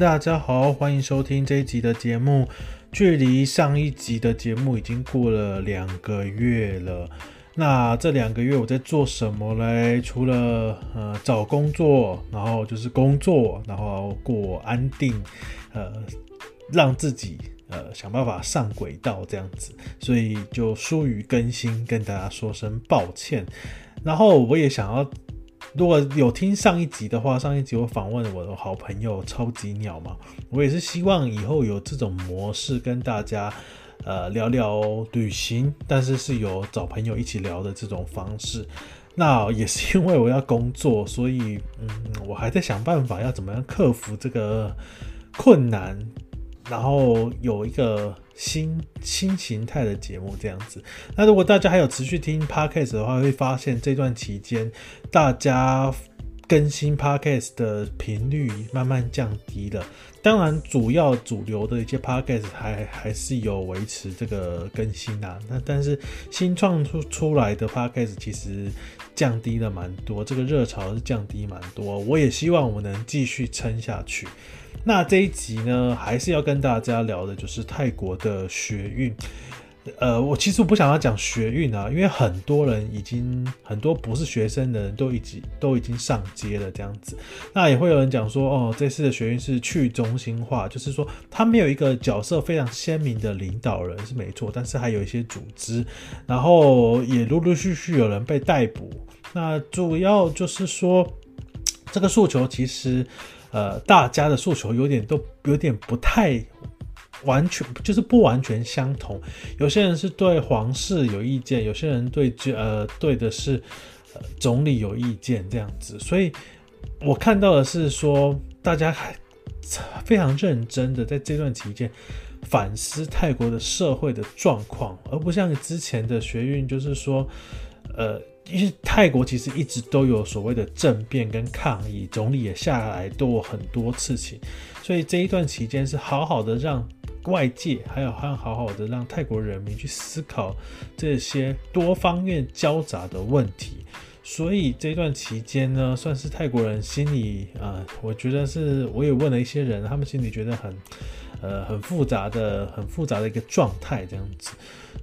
大家好，欢迎收听这一集的节目。距离上一集的节目已经过了两个月了。那这两个月我在做什么嘞？除了呃找工作，然后就是工作，然后过安定，呃，让自己呃想办法上轨道这样子，所以就疏于更新，跟大家说声抱歉。然后我也想要。如果有听上一集的话，上一集我访问我的好朋友超级鸟嘛，我也是希望以后有这种模式跟大家呃聊聊旅行，但是是有找朋友一起聊的这种方式。那也是因为我要工作，所以嗯，我还在想办法要怎么样克服这个困难。然后有一个新新形态的节目这样子。那如果大家还有持续听 Podcast 的话，会发现这段期间大家更新 Podcast 的频率慢慢降低了。当然，主要主流的一些 Podcast 还还是有维持这个更新啊。那但是新创出出来的 Podcast 其实降低了蛮多，这个热潮是降低蛮多。我也希望我能继续撑下去。那这一集呢，还是要跟大家聊的，就是泰国的学运。呃，我其实我不想要讲学运啊，因为很多人已经很多不是学生的人都已经都已经上街了这样子。那也会有人讲说，哦，这次的学运是去中心化，就是说他没有一个角色非常鲜明的领导人是没错，但是还有一些组织，然后也陆陆续续有人被逮捕。那主要就是说，这个诉求其实。呃，大家的诉求有点都有点不太完全，就是不完全相同。有些人是对皇室有意见，有些人对呃对的是总理有意见这样子。所以我看到的是说，大家还非常认真的在这段期间反思泰国的社会的状况，而不像之前的学运，就是说呃。因为泰国其实一直都有所谓的政变跟抗议，总理也下来都有很多事情，所以这一段期间是好好的让外界还有还好好的让泰国人民去思考这些多方面交杂的问题，所以这段期间呢，算是泰国人心里啊、我觉得是我也问了一些人，他们心里觉得很呃很复杂的很复杂的一个状态这样子。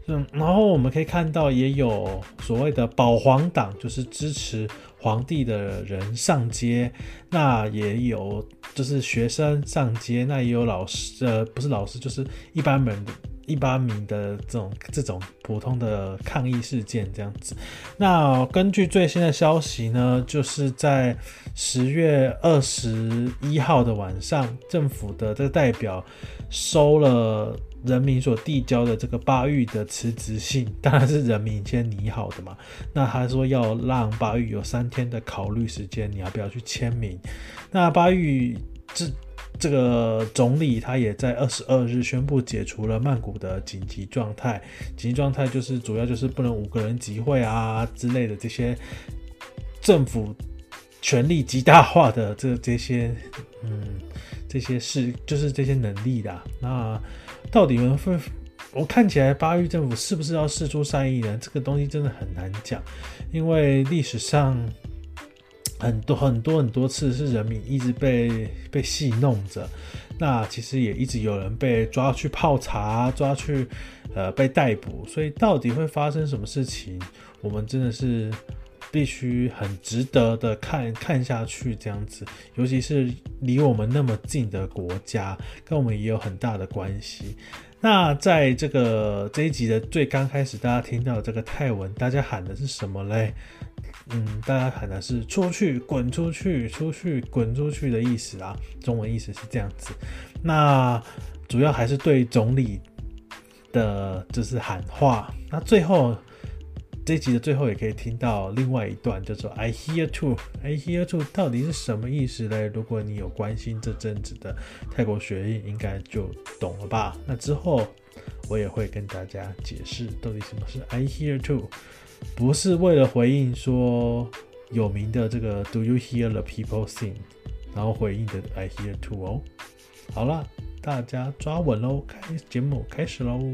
嗯，然后我们可以看到，也有所谓的保皇党，就是支持皇帝的人上街，那也有就是学生上街，那也有老师，呃，不是老师，就是一般人的。一般民的这种这种普通的抗议事件这样子，那根据最新的消息呢，就是在十月二十一号的晚上，政府的这个代表收了人民所递交的这个巴育的辞职信，当然是人民先拟好的嘛。那他说要让巴育有三天的考虑时间，你要不要去签名？那巴育这。这个总理他也在二十二日宣布解除了曼谷的紧急状态。紧急状态就是主要就是不能五个人集会啊之类的这些政府权力极大化的这这些嗯这些事就是这些能力的。那到底会我看起来巴育政府是不是要释出善意呢？这个东西真的很难讲，因为历史上。很多很多很多次是人民一直被被戏弄着，那其实也一直有人被抓去泡茶，抓去呃被逮捕，所以到底会发生什么事情，我们真的是必须很值得的看看下去这样子，尤其是离我们那么近的国家，跟我们也有很大的关系。那在这个这一集的最刚开始，大家听到这个泰文，大家喊的是什么嘞？嗯，大家喊的是“出去，滚出去，出去，滚出去”的意思啊，中文意思是这样子。那主要还是对总理的，就是喊话。那最后这集的最后，也可以听到另外一段，叫做 “I hear too”，“I hear too” 到底是什么意思嘞？如果你有关心这阵子的泰国学运，应该就懂了吧？那之后我也会跟大家解释到底什么是 “I hear too”。不是为了回应说有名的这个 Do you hear the people sing？然后回应的 I hear too 哦。好了，大家抓稳喽，开节目开始喽。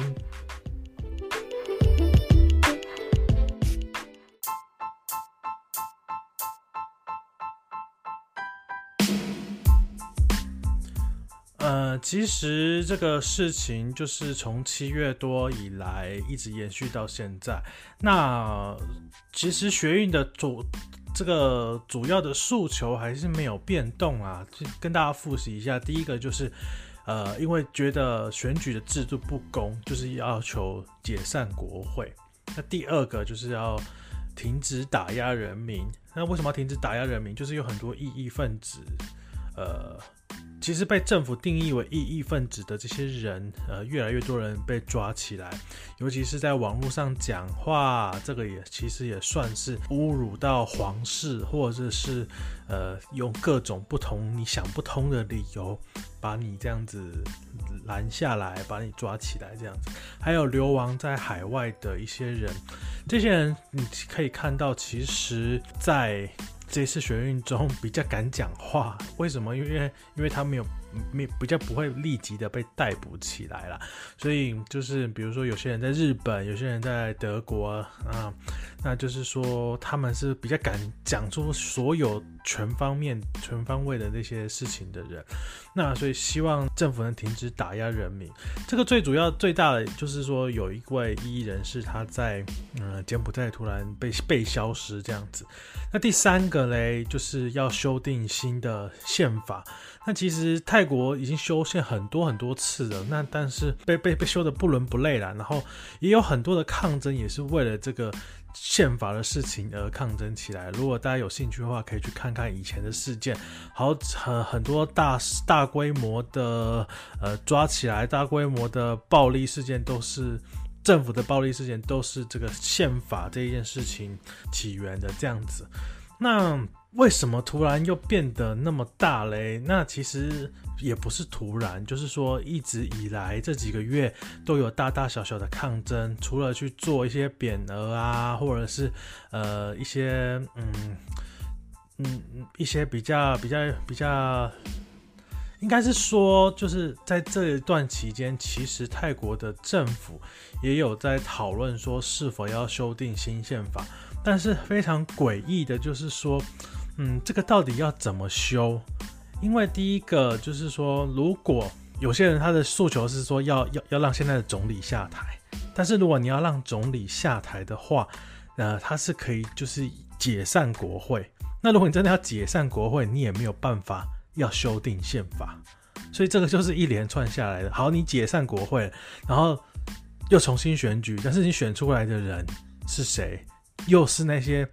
其实这个事情就是从七月多以来一直延续到现在。那其实学运的主这个主要的诉求还是没有变动啊。跟大家复习一下，第一个就是，呃，因为觉得选举的制度不公，就是要求解散国会。那第二个就是要停止打压人民。那为什么要停止打压人民？就是有很多异议分子，呃。其实被政府定义为异议分子的这些人，呃，越来越多人被抓起来，尤其是在网络上讲话，这个也其实也算是侮辱到皇室，或者是呃，用各种不同你想不通的理由把你这样子拦下来，把你抓起来这样子。还有流亡在海外的一些人，这些人你可以看到，其实，在。这次学运中比较敢讲话，为什么？因为因为他没有没比较不会立即的被逮捕起来了，所以就是比如说有些人在日本，有些人在德国啊，那就是说他们是比较敢讲出所有全方面、全方位的那些事情的人，那所以希望政府能停止打压人民。这个最主要、最大的就是说有一位异议人士他在嗯柬埔寨突然被被消失这样子。那第三个嘞，就是要修订新的宪法。那其实泰国已经修宪很多很多次了，那但是被被被修的不伦不类了。然后也有很多的抗争，也是为了这个宪法的事情而抗争起来。如果大家有兴趣的话，可以去看看以前的事件，好很很多大大规模的呃抓起来，大规模的暴力事件都是。政府的暴力事件都是这个宪法这一件事情起源的这样子，那为什么突然又变得那么大嘞？那其实也不是突然，就是说一直以来这几个月都有大大小小的抗争，除了去做一些匾额啊，或者是呃一些嗯嗯一些比较比较比较。应该是说，就是在这一段期间，其实泰国的政府也有在讨论说是否要修订新宪法。但是非常诡异的就是说，嗯，这个到底要怎么修？因为第一个就是说，如果有些人他的诉求是说要要要让现在的总理下台，但是如果你要让总理下台的话，呃，他是可以就是解散国会。那如果你真的要解散国会，你也没有办法。要修订宪法，所以这个就是一连串下来的。好，你解散国会，然后又重新选举，但是你选出来的人是谁？又是那些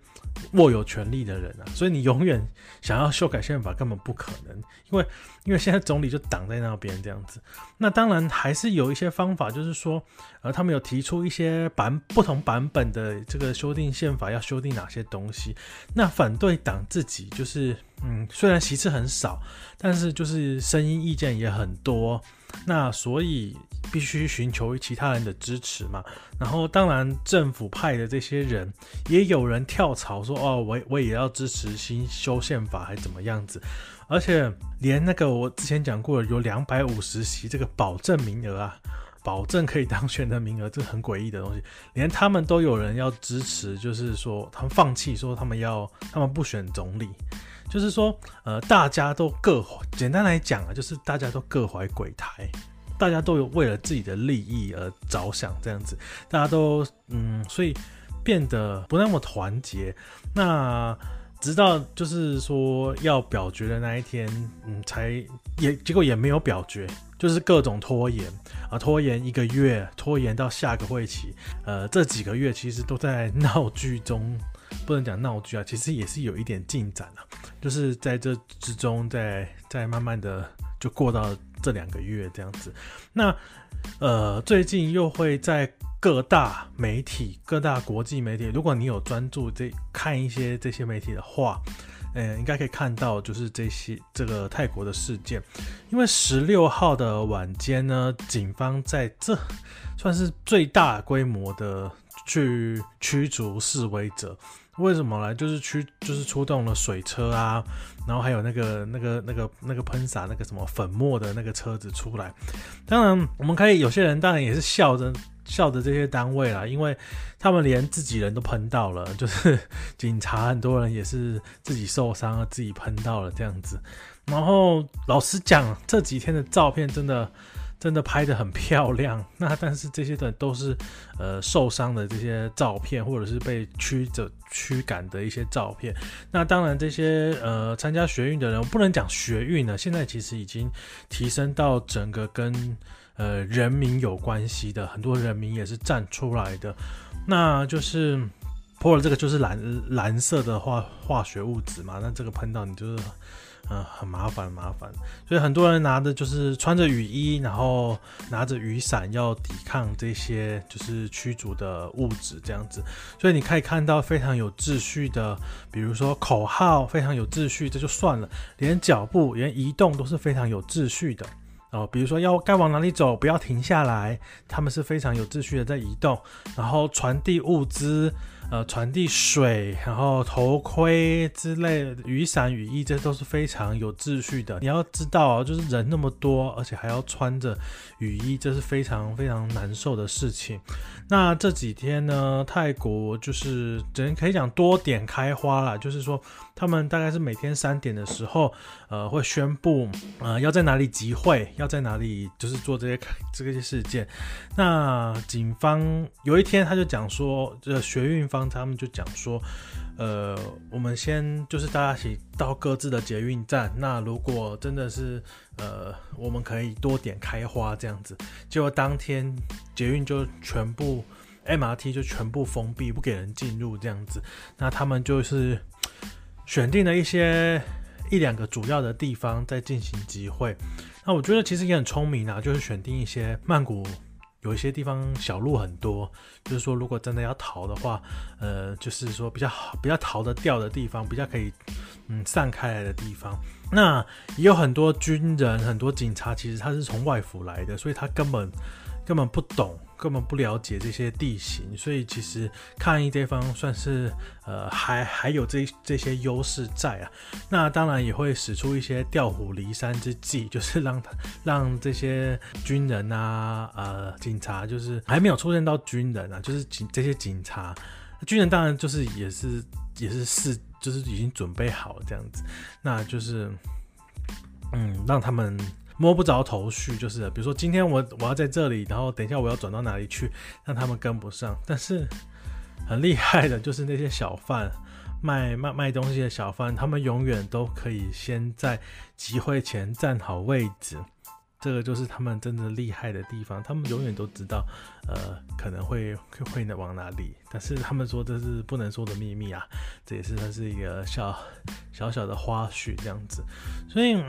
握有权力的人啊，所以你永远想要修改宪法根本不可能，因为因为现在总理就挡在那边这样子。那当然还是有一些方法，就是说，呃，他们有提出一些版不同版本的这个修订宪法要修订哪些东西。那反对党自己就是，嗯，虽然席次很少，但是就是声音意见也很多。那所以必须寻求其他人的支持嘛。然后当然政府派的这些人也有人跳槽说哦，我我也要支持新修宪法还怎么样子。而且连那个我之前讲过的有两百五十席这个保证名额啊，保证可以当选的名额，这很诡异的东西，连他们都有人要支持，就是说他们放弃说他们要他们不选总理。就是说，呃，大家都各简单来讲啊，就是大家都各怀鬼胎，大家都有为了自己的利益而着想，这样子，大家都嗯，所以变得不那么团结。那直到就是说要表决的那一天，嗯，才也结果也没有表决，就是各种拖延啊，拖延一个月，拖延到下个会期，呃，这几个月其实都在闹剧中。不能讲闹剧啊，其实也是有一点进展啊，就是在这之中在，在在慢慢的就过到这两个月这样子。那呃，最近又会在各大媒体、各大国际媒体，如果你有专注这看一些这些媒体的话，呃，应该可以看到就是这些这个泰国的事件。因为十六号的晚间呢，警方在这算是最大规模的去驱逐示威者。为什么呢？就是驱，就是出动了水车啊，然后还有那个、那个、那个、那个喷洒那个什么粉末的那个车子出来。当然，我们可以有些人当然也是笑着笑着这些单位啦，因为他们连自己人都喷到了，就是警察很多人也是自己受伤了，自己喷到了这样子。然后老实讲，这几天的照片真的。真的拍得很漂亮，那但是这些的都是呃受伤的这些照片，或者是被驱着驱赶的一些照片。那当然这些呃参加学运的人，我不能讲学运呢，现在其实已经提升到整个跟呃人民有关系的，很多人民也是站出来的。那就是泼了这个就是蓝蓝色的化化学物质嘛，那这个喷到你就是。嗯，很麻烦，麻烦，所以很多人拿的就是穿着雨衣，然后拿着雨伞，要抵抗这些就是驱逐的物质这样子。所以你可以看到非常有秩序的，比如说口号非常有秩序，这就算了，连脚步、连移动都是非常有秩序的哦。比如说要该往哪里走，不要停下来，他们是非常有秩序的在移动，然后传递物资。呃，传递水，然后头盔之类，雨伞、雨衣，这都是非常有秩序的。你要知道，就是人那么多，而且还要穿着雨衣，这是非常非常难受的事情。那这几天呢，泰国就是只能可以讲多点开花啦，就是说他们大概是每天三点的时候，呃，会宣布，呃，要在哪里集会，要在哪里就是做这些 这些事件。那警方有一天他就讲说，这学运方。他们就讲说，呃，我们先就是大家一起到各自的捷运站。那如果真的是，呃，我们可以多点开花这样子。结果当天捷运就全部 MRT 就全部封闭，不给人进入这样子。那他们就是选定了一些一两个主要的地方在进行集会。那我觉得其实也很聪明啊，就是选定一些曼谷。有一些地方小路很多，就是说如果真的要逃的话，呃，就是说比较好、比较逃得掉的地方，比较可以嗯散开来的地方。那也有很多军人、很多警察，其实他是从外府来的，所以他根本根本不懂。根本不了解这些地形，所以其实抗议这方算是呃还还有这这些优势在啊。那当然也会使出一些调虎离山之计，就是让他让这些军人啊呃警察，就是还没有出现到军人啊，就是警这些警察军人当然就是也是也是是就是已经准备好这样子，那就是嗯让他们。摸不着头绪，就是比如说今天我我要在这里，然后等一下我要转到哪里去，让他们跟不上。但是很厉害的，就是那些小贩卖 卖卖东西的小贩，他们永远都可以先在集会前站好位置。这个就是他们真的厉害的地方，他们永远都知道，呃，可能会会会往哪里。但是他们说这是不能说的秘密啊，这也是它是一个小小小的花絮这样子，所以。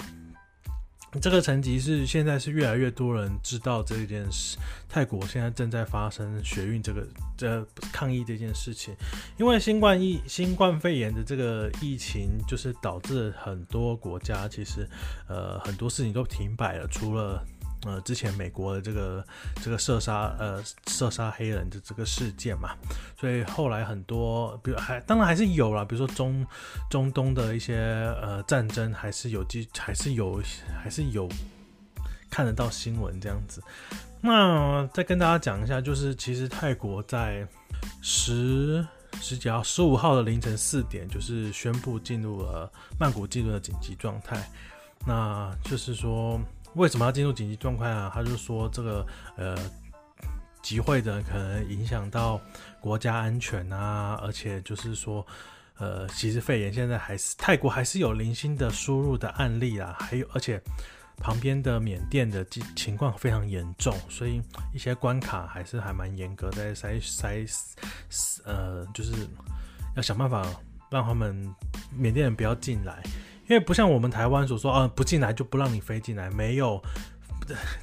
这个层级是现在是越来越多人知道这件事。泰国现在正在发生学运这个这抗议这件事情，因为新冠疫新冠肺炎的这个疫情，就是导致很多国家其实呃很多事情都停摆了，除了。呃，之前美国的这个这个射杀呃射杀黑人的这个事件嘛，所以后来很多，比如还当然还是有啦，比如说中中东的一些呃战争，还是有机还是有还是有看得到新闻这样子。那再跟大家讲一下，就是其实泰国在十十几号十五号的凌晨四点，就是宣布进入了曼谷进入了紧急状态，那就是说。为什么要进入紧急状态啊？他就说这个呃集会的可能影响到国家安全啊，而且就是说呃，其实肺炎现在还是泰国还是有零星的输入的案例啦，还有而且旁边的缅甸的情况非常严重，所以一些关卡还是还蛮严格的，在筛筛呃，就是要想办法让他们缅甸人不要进来。因为不像我们台湾所说啊，不进来就不让你飞进来，没有。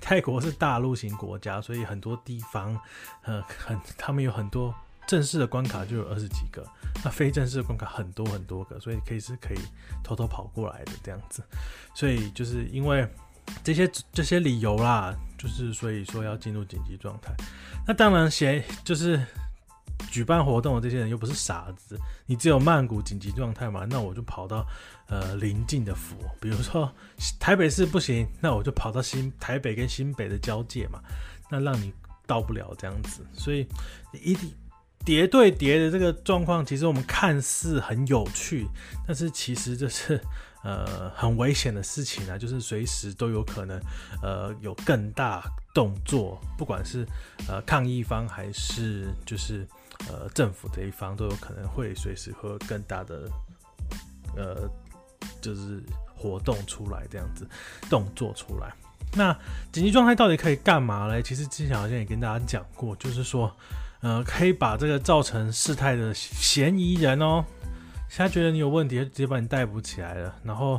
泰国是大陆型国家，所以很多地方，呃，很他们有很多正式的关卡就有二十几个，那非正式的关卡很多很多个，所以可以是可以偷偷跑过来的这样子。所以就是因为这些这些理由啦，就是所以说要进入紧急状态。那当然，嫌就是。举办活动的这些人又不是傻子，你只有曼谷紧急状态嘛？那我就跑到呃邻近的府，比如说台北市不行，那我就跑到新台北跟新北的交界嘛。那让你到不了这样子，所以一叠对叠的这个状况，其实我们看似很有趣，但是其实这是呃很危险的事情啊，就是随时都有可能呃有更大动作，不管是呃抗议方还是就是呃政府这一方，都有可能会随时会有更大的呃就是活动出来这样子动作出来。那紧急状态到底可以干嘛嘞？其实之前好像也跟大家讲过，就是说，呃，可以把这个造成事态的嫌疑人哦，现在觉得你有问题，直接把你逮捕起来了。然后，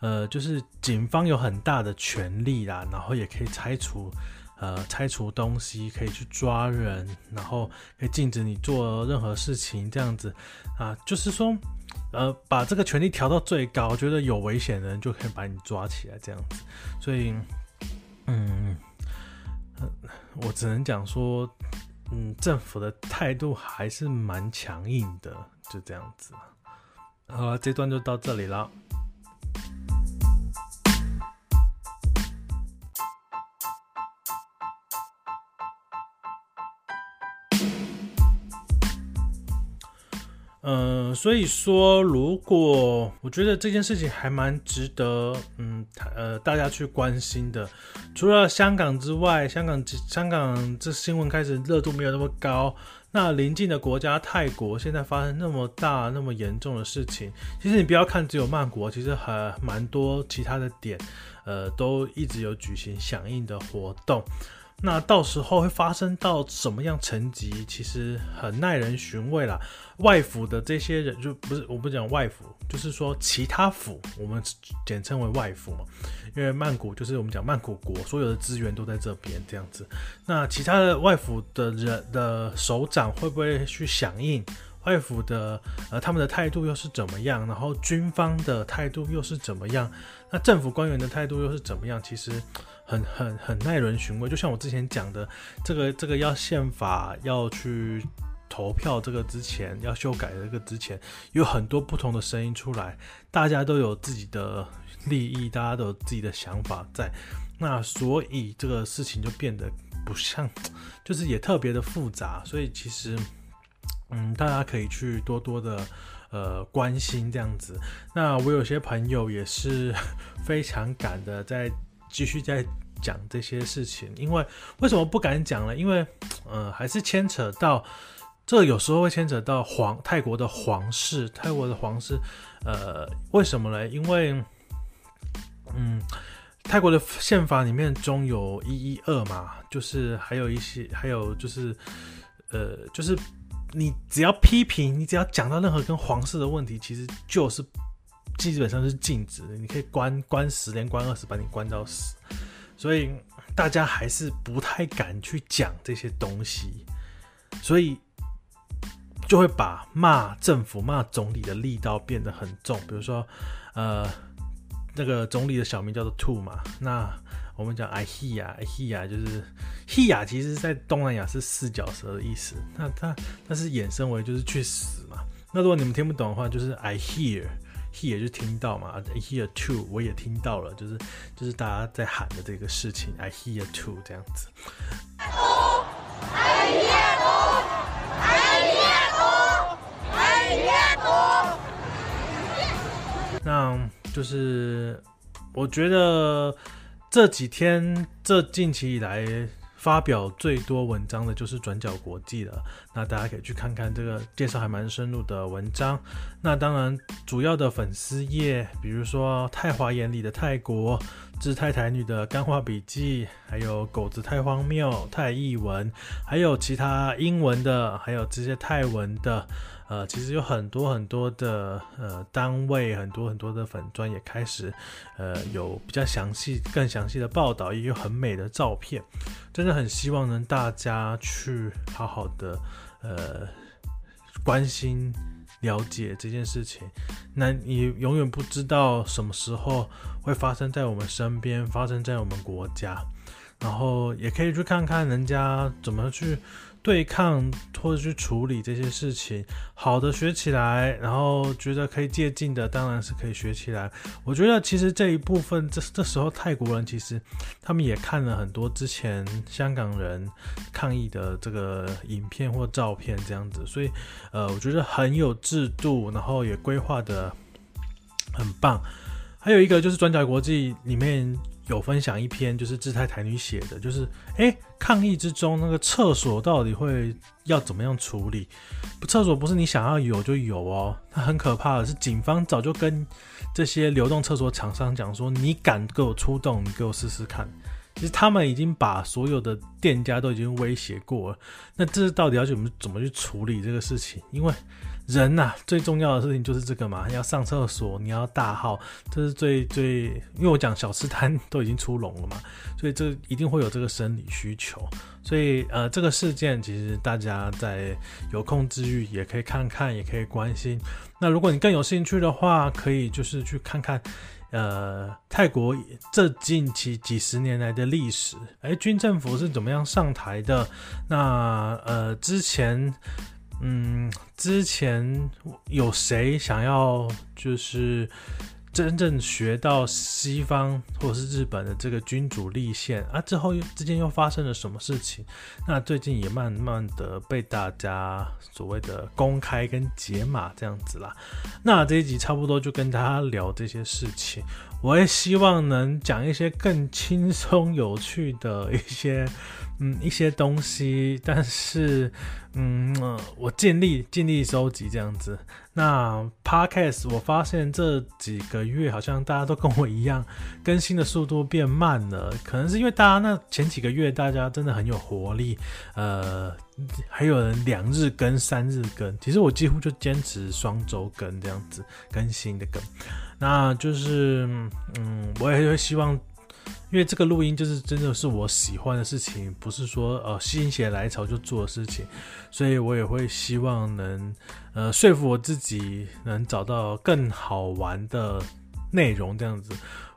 呃，就是警方有很大的权力啦，然后也可以拆除，呃，拆除东西，可以去抓人，然后可以禁止你做任何事情，这样子啊，就是说，呃，把这个权力调到最高，觉得有危险的人就可以把你抓起来，这样子，所以。嗯，我只能讲说，嗯，政府的态度还是蛮强硬的，就这样子。好了，这段就到这里了。嗯、所以说，如果我觉得这件事情还蛮值得，嗯，呃，大家去关心的。除了香港之外，香港香港这新闻开始热度没有那么高。那邻近的国家泰国现在发生那么大、那么严重的事情，其实你不要看只有曼谷，其实还蛮多其他的点，呃，都一直有举行响应的活动。那到时候会发生到什么样层级，其实很耐人寻味啦。外府的这些人就不是，我不讲外府，就是说其他府，我们简称为外府嘛。因为曼谷就是我们讲曼谷国，所有的资源都在这边这样子。那其他的外府的人的首长会不会去响应？外府的呃他们的态度又是怎么样？然后军方的态度又是怎么样？那政府官员的态度又是怎么样？其实。很很很耐人寻味，就像我之前讲的，这个这个要宪法要去投票，这个之前要修改这个之前，有很多不同的声音出来，大家都有自己的利益，大家都有自己的想法在，那所以这个事情就变得不像，就是也特别的复杂，所以其实，嗯，大家可以去多多的呃关心这样子。那我有些朋友也是 非常赶的在。继续在讲这些事情，因为为什么不敢讲呢？因为，呃，还是牵扯到，这有时候会牵扯到皇泰国的皇室，泰国的皇室，呃，为什么呢？因为，嗯，泰国的宪法里面中有一一二嘛，就是还有一些，还有就是，呃，就是你只要批评，你只要讲到任何跟皇室的问题，其实就是。基本上是禁止，你可以关关十年、关二十，把你关到死。所以大家还是不太敢去讲这些东西，所以就会把骂政府、骂总理的力道变得很重。比如说，呃，那个总理的小名叫做兔嘛，那我们讲哎嘿呀，哎嘿呀，就是嘿呀，其实在东南亚是四脚蛇的意思。那它它是衍生为就是去死嘛。那如果你们听不懂的话，就是 I hear。He 也是听到嘛，I hear too，我也听到了，就是就是大家在喊的这个事情，I hear too 这样子。I hear too。那就是我觉得这几天这近期以来。发表最多文章的就是转角国际了，那大家可以去看看这个介绍还蛮深入的文章。那当然，主要的粉丝页，比如说泰华眼里的泰国、之泰台女的干话笔记，还有狗子太荒谬、太译文，还有其他英文的，还有这些泰文的。呃，其实有很多很多的呃单位，很多很多的粉专也开始，呃，有比较详细、更详细的报道，也有很美的照片，真的很希望能大家去好好的呃关心、了解这件事情。那你永远不知道什么时候会发生在我们身边，发生在我们国家。然后也可以去看看人家怎么去。对抗或者去处理这些事情，好的学起来，然后觉得可以借鉴的，当然是可以学起来。我觉得其实这一部分，这这时候泰国人其实他们也看了很多之前香港人抗议的这个影片或照片这样子，所以呃，我觉得很有制度，然后也规划得很棒。还有一个就是转角国际里面。有分享一篇，就是志泰台女写的，就是哎、抗议之中那个厕所到底会要怎么样处理？厕所不是你想要有就有哦，它很可怕的是，警方早就跟这些流动厕所厂商讲说，你敢给我出动，你给我试试看。其实他们已经把所有的店家都已经威胁过了，那这到底要怎么怎么去处理这个事情？因为人呐、最重要的事情就是这个嘛，要上厕所，你要大号，这是最最，因为我讲小吃摊都已经出笼了嘛，所以这一定会有这个生理需求，所以呃，这个事件其实大家在有空之余也可以看看，也可以关心。那如果你更有兴趣的话，可以就是去看看，呃，泰国这近期几十年来的历史，哎，军政府是怎么样上台的？那呃，之前。嗯，之前有谁想要就是真正学到西方或者是日本的这个君主立宪啊？之后之间又发生了什么事情？那最近也慢慢的被大家所谓的公开跟解码这样子啦。那这一集差不多就跟大家聊这些事情，我也希望能讲一些更轻松有趣的一些。嗯，一些东西，但是，嗯，我尽力尽力收集这样子。那 Podcast 我发现这几个月好像大家都跟我一样，更新的速度变慢了。可能是因为大家那前几个月大家真的很有活力，呃，还有人两日更、三日更。其实我几乎就坚持双周更这样子更新的更。那就是，嗯，我也会希望。因为这个录音就是真的是我喜欢的事情，不是说呃心血来潮就做的事情，所以我也会希望能呃说服我自己，能找到更好玩的内容，这样子，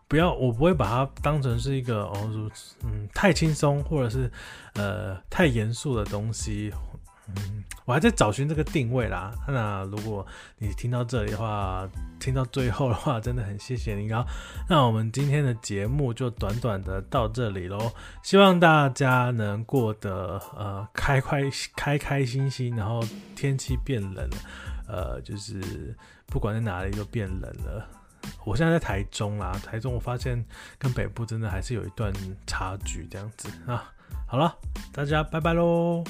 不要我不会把它当成是一个哦嗯太轻松或者是呃太严肃的东西。嗯，我还在找寻这个定位啦。那如果你听到这里的话，听到最后的话，真的很谢谢你。啊，那我们今天的节目就短短的到这里喽。希望大家能过得呃开开开开心心。然后天气变冷了，呃，就是不管在哪里都变冷了。我现在在台中啦，台中我发现跟北部真的还是有一段差距这样子啊。好了，大家拜拜喽。